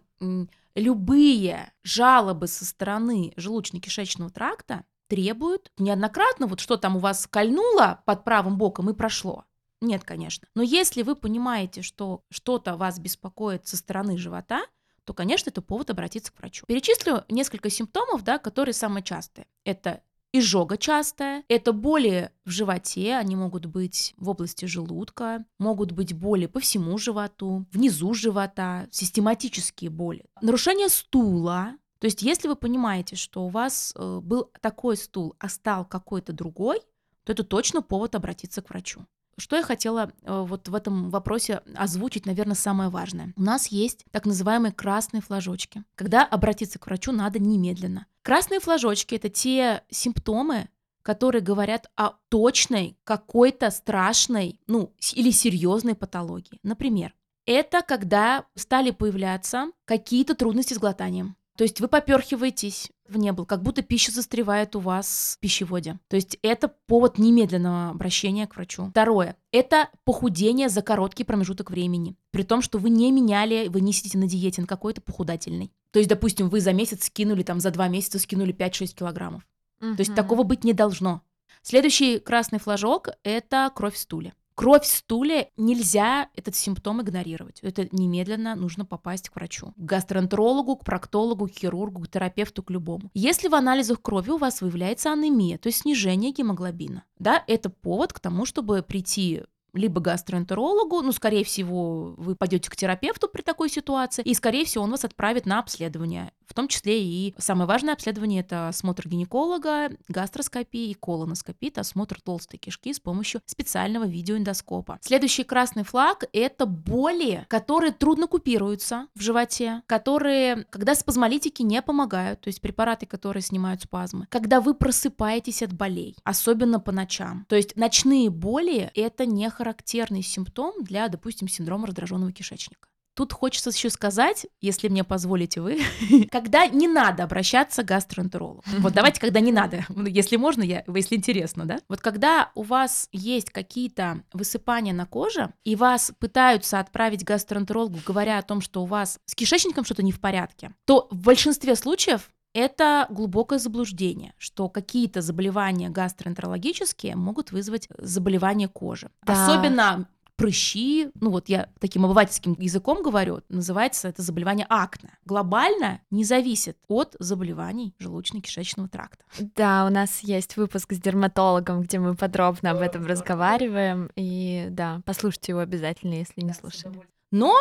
Speaker 4: любые жалобы со стороны желудочно-кишечного тракта требуют неоднократно, вот что там у вас кольнуло под правым боком и прошло. Нет, конечно. Но если вы понимаете, что что-то вас беспокоит со стороны живота, то, конечно, это повод обратиться к врачу. Перечислю несколько симптомов, да, которые самые частые. Это изжога частая, это боли в животе, они могут быть в области желудка, могут быть боли по всему животу, внизу живота, систематические боли. Нарушение стула, то есть если вы понимаете, что у вас э, был такой стул, а стал какой-то другой, то это точно повод обратиться к врачу. Что я хотела э, вот в этом вопросе озвучить, наверное, самое важное. У нас есть так называемые красные флажочки. Когда обратиться к врачу надо немедленно. Красные флажочки — это те симптомы, которые говорят о точной какой-то страшной, ну, или серьезной патологии. Например, это когда стали появляться какие-то трудности с глотанием. То есть вы поперхиваетесь в небо, как будто пища застревает у вас в пищеводе. То есть это повод немедленного обращения к врачу. Второе. Это похудение за короткий промежуток времени. При том, что вы не меняли, вы не сидите на диете, на какой-то похудательной. То есть, допустим, вы за месяц скинули, там, за два месяца скинули 5-6 килограммов. Угу. То есть такого быть не должно. Следующий красный флажок – это кровь в стуле. Кровь в стуле нельзя этот симптом игнорировать. Это немедленно нужно попасть к врачу. К гастроэнтерологу, к проктологу, к хирургу, к терапевту, к любому. Если в анализах крови у вас выявляется анемия, то есть снижение гемоглобина, да, это повод к тому, чтобы прийти либо гастроэнтерологу, ну, скорее всего, вы пойдете к терапевту при такой ситуации, и, скорее всего, он вас отправит на обследование. В том числе и самое важное обследование – это осмотр гинеколога, гастроскопия и колоноскопия, это осмотр толстой кишки с помощью специального видеоэндоскопа. Следующий красный флаг – это боли, которые трудно купируются в животе, которые, когда спазмолитики не помогают, то есть препараты, которые снимают спазмы, когда вы просыпаетесь от болей, особенно по ночам. То есть ночные боли – это не характерный симптом для, допустим, синдрома раздраженного кишечника. Тут хочется еще сказать, если мне позволите вы, когда не надо обращаться к гастроэнтерологу. Вот давайте, когда не надо, ну, если можно, я, если интересно, да? Вот когда у вас есть какие-то высыпания на коже, и вас пытаются отправить к гастроэнтерологу, говоря о том, что у вас с кишечником что-то не в порядке, то в большинстве случаев это глубокое заблуждение, что какие-то заболевания гастроэнтерологические могут вызвать заболевание кожи. Да. Особенно прыщи, ну вот я таким обывательским языком говорю, называется это заболевание акне. Глобально не зависит от заболеваний желудочно-кишечного тракта.
Speaker 1: Да, у нас есть выпуск с дерматологом, где мы подробно об этом разговариваем, и да, послушайте его обязательно, если не слушали.
Speaker 4: Но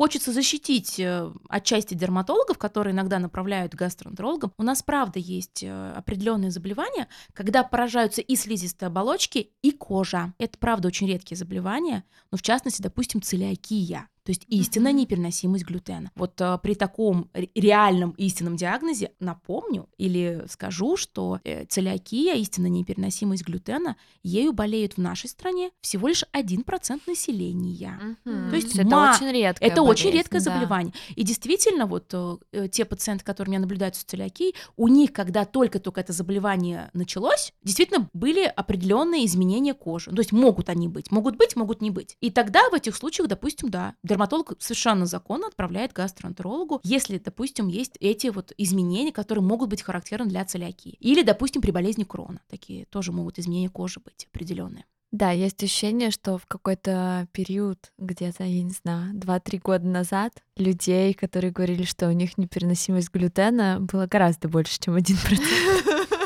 Speaker 4: Хочется защитить э, отчасти дерматологов, которые иногда направляют гастроэнтерологам. У нас, правда, есть э, определенные заболевания, когда поражаются и слизистые оболочки, и кожа. Это, правда, очень редкие заболевания, но, в частности, допустим, целиакия. То есть истинная непереносимость глютена. Вот э, при таком реальном истинном диагнозе напомню или скажу, что э, целиакия, истинная непереносимость глютена, ею болеют в нашей стране всего лишь 1% населения.
Speaker 1: То есть это ма... очень редкое
Speaker 4: Это болезнь, очень редкое да. заболевание. И действительно, вот э, те пациенты, которые у меня наблюдаются с целиакией, у них, когда только-только это заболевание началось, действительно были определенные изменения кожи. То есть могут они быть, могут быть, могут не быть. И тогда в этих случаях, допустим, да, дерматолог совершенно законно отправляет гастроэнтерологу, если, допустим, есть эти вот изменения, которые могут быть характерны для целиакии. Или, допустим, при болезни крона. Такие тоже могут изменения кожи быть определенные.
Speaker 1: Да, есть ощущение, что в какой-то период, где-то, я не знаю, 2-3 года назад, людей, которые говорили, что у них непереносимость глютена, было гораздо больше, чем 1%.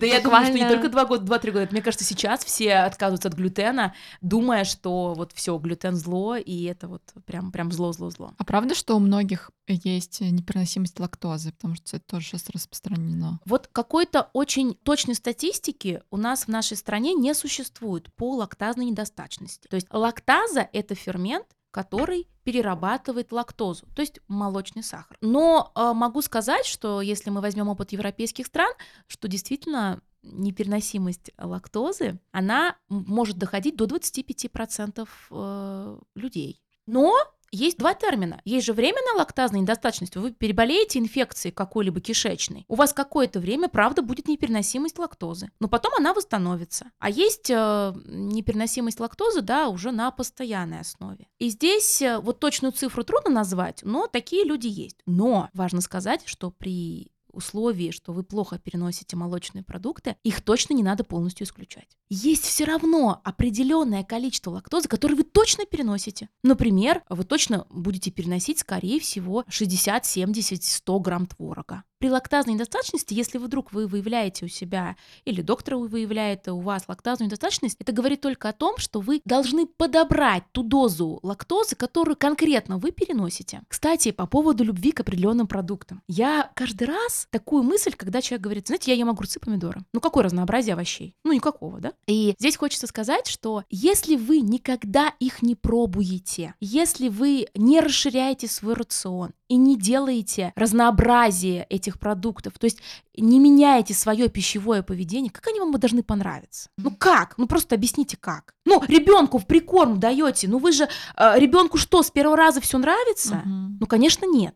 Speaker 4: Да я думаю, что не только два года, два-три года. Мне кажется, сейчас все отказываются от глютена, думая, что вот все, глютен зло, и это вот прям, прям зло-зло-зло.
Speaker 3: А правда, что у многих есть непереносимость лактозы, потому что это тоже сейчас распространено?
Speaker 4: Вот какой-то очень точной статистики у нас в нашей стране не существует по лактазной недостаточности. То есть лактаза — это фермент, который перерабатывает лактозу, то есть молочный сахар. Но э, могу сказать, что если мы возьмем опыт европейских стран, что действительно непереносимость лактозы, она может доходить до 25% э, людей. Но есть два термина. Есть же временная лактазная недостаточность. Вы переболеете инфекцией какой-либо кишечной. У вас какое-то время, правда, будет непереносимость лактозы. Но потом она восстановится. А есть э, непереносимость лактозы, да, уже на постоянной основе. И здесь э, вот точную цифру трудно назвать, но такие люди есть. Но важно сказать, что при условии, что вы плохо переносите молочные продукты, их точно не надо полностью исключать. Есть все равно определенное количество лактозы, которое вы точно переносите. Например, вы точно будете переносить, скорее всего, 60, 70, 100 грамм творога. При лактазной недостаточности, если вдруг вы выявляете у себя, или доктор выявляет у вас лактазную недостаточность, это говорит только о том, что вы должны подобрать ту дозу лактозы, которую конкретно вы переносите. Кстати, по поводу любви к определенным продуктам. Я каждый раз такую мысль, когда человек говорит, знаете, я ем огурцы, помидоры. Ну какое разнообразие овощей? Ну никакого, да? И здесь хочется сказать, что если вы никогда их не пробуете, если вы не расширяете свой рацион и не делаете разнообразие этих продуктов, то есть не меняете свое пищевое поведение, как они вам должны понравиться? Ну как? Ну просто объясните как. Ну ребенку в прикорм даете, ну вы же э, ребенку что с первого раза все нравится?
Speaker 3: Мгм.
Speaker 4: Ну конечно нет.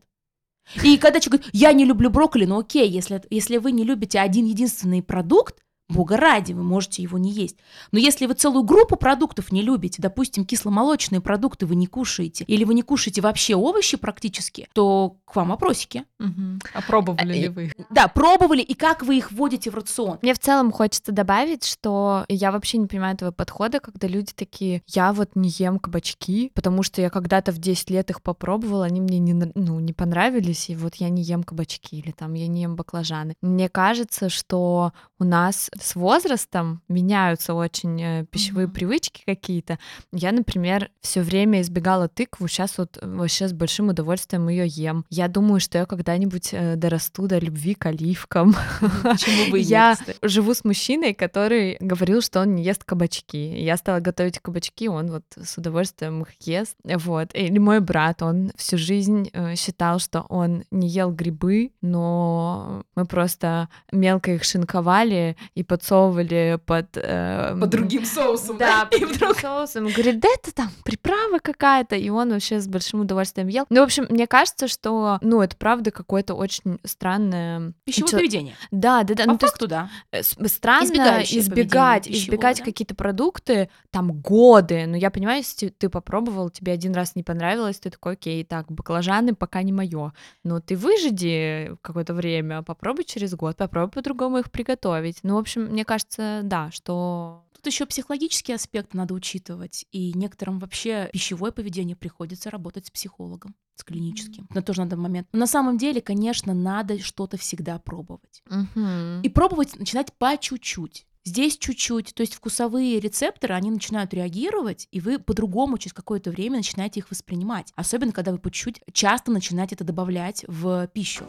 Speaker 4: И когда человек говорит, я не люблю брокколи, ну окей, если, если вы не любите один единственный продукт, Бога ради, вы можете его не есть. Но если вы целую группу продуктов не любите, допустим, кисломолочные продукты вы не кушаете, или вы не кушаете вообще овощи практически, то к вам опросики.
Speaker 3: Мгм. А пробовали
Speaker 1: Э,
Speaker 3: ли вы? их?
Speaker 4: Да, пробовали, и как вы их вводите в рацион.
Speaker 1: Мне в целом хочется добавить, что я вообще не понимаю этого подхода, когда люди такие, я вот не ем кабачки, потому что я когда-то в 10 лет их попробовала, они мне не, ну, не понравились, и вот я не ем кабачки, или там я не ем баклажаны. Мне кажется, что у нас с возрастом меняются очень э, пищевые
Speaker 3: Мгм.
Speaker 1: привычки какие-то. Я, например, все время избегала тыкву, сейчас вот э, вообще с большим удовольствием ее ем. Я думаю, что я когда-нибудь э, дорасту до любви к оливкам.
Speaker 4: Почему бы
Speaker 1: Я живу с мужчиной, который говорил, что он не ест кабачки. Я стала готовить кабачки, он вот с удовольствием их ест. Вот. Или мой брат, он всю жизнь считал, что он не ел грибы, но мы просто мелко их шинковали и подсовывали под... э,
Speaker 4: По другим соусам,
Speaker 1: да, под другим
Speaker 4: вдруг
Speaker 1: соусом. Говорит, да это там приправа какая-то, и он вообще с большим удовольствием ел. Ну, в общем, мне кажется, что, ну, это правда какое-то очень странное...
Speaker 4: пищевое поведение.
Speaker 1: Да, да, да.
Speaker 4: По
Speaker 1: ну, то есть
Speaker 4: факту, да.
Speaker 1: э, странно избегать, избегать
Speaker 4: да?
Speaker 1: какие-то продукты там годы. Но я понимаю, если ты попробовал, тебе один раз не понравилось, ты такой, окей, так, баклажаны пока не мое. Но ты выжиди какое-то время, попробуй через год, попробуй по-другому их приготовить. Ну, в общем, мне кажется, да, что
Speaker 4: Тут еще психологический аспект надо учитывать, и некоторым вообще пищевое поведение приходится работать с психологом, с клиническим. Это тоже надо момент. Но на самом деле, конечно, надо что-то всегда пробовать.
Speaker 1: Мгм.
Speaker 4: И пробовать начинать по чуть-чуть. Здесь чуть-чуть, то есть вкусовые рецепторы, они начинают реагировать, и вы по-другому через какое-то время начинаете их воспринимать. Особенно, когда вы по чуть-чуть часто начинаете это добавлять в пищу.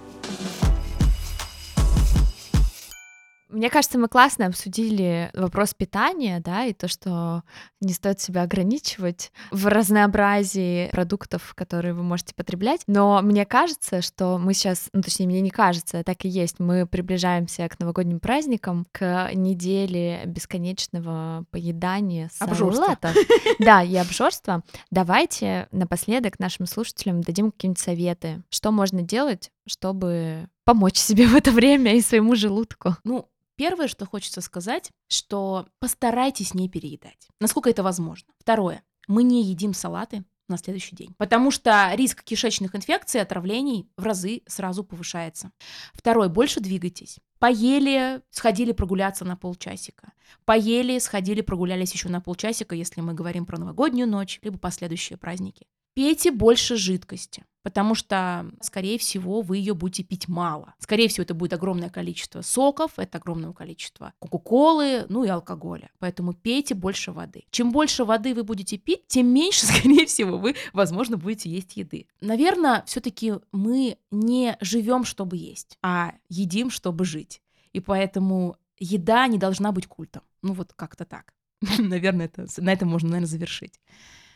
Speaker 1: Мне кажется, мы классно обсудили вопрос питания, да, и то, что не стоит себя ограничивать в разнообразии продуктов, которые вы можете потреблять. Но мне кажется, что мы сейчас, ну, точнее, мне не кажется, так и есть, мы приближаемся к новогодним праздникам, к неделе бесконечного поедания салатов. Да, и обжорства. Давайте напоследок нашим слушателям дадим какие-нибудь советы, что можно делать, чтобы помочь себе в это время и своему желудку.
Speaker 4: Ну, первое, что хочется сказать, что постарайтесь не переедать, насколько это возможно. Второе, мы не едим салаты на следующий день, потому что риск кишечных инфекций, отравлений в разы сразу повышается. Второе, больше двигайтесь. Поели, сходили прогуляться на полчасика. Поели, сходили, прогулялись еще на полчасика, если мы говорим про новогоднюю ночь, либо последующие праздники. Пейте больше жидкости. Потому что, скорее всего, вы ее будете пить мало. Скорее всего, это будет огромное количество соков, это огромное количество кока-колы, ну и алкоголя. Поэтому пейте больше воды. Чем больше воды вы будете пить, тем меньше, скорее всего, вы, возможно, будете есть еды. Наверное, все-таки мы не живем, чтобы есть, а едим, чтобы жить. И поэтому еда не должна быть культом. Ну вот как-то так. Наверное, это, на этом можно, наверное, завершить.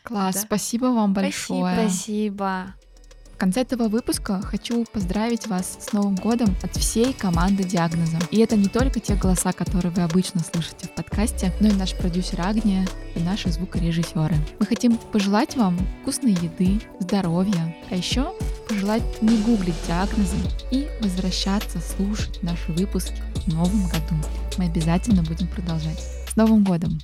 Speaker 3: Класс,
Speaker 4: Да.
Speaker 3: спасибо вам большое.
Speaker 1: Спасибо.
Speaker 3: В конце этого выпуска хочу поздравить вас с Новым годом от всей команды «Диагноза». И это не только те голоса, которые вы обычно слышите в подкасте, но и наш продюсер Агния и наши звукорежиссеры. Мы хотим пожелать вам вкусной еды, здоровья, а еще пожелать не гуглить диагнозы и возвращаться слушать наши выпуски в новом году. Мы обязательно будем продолжать. С Новым годом!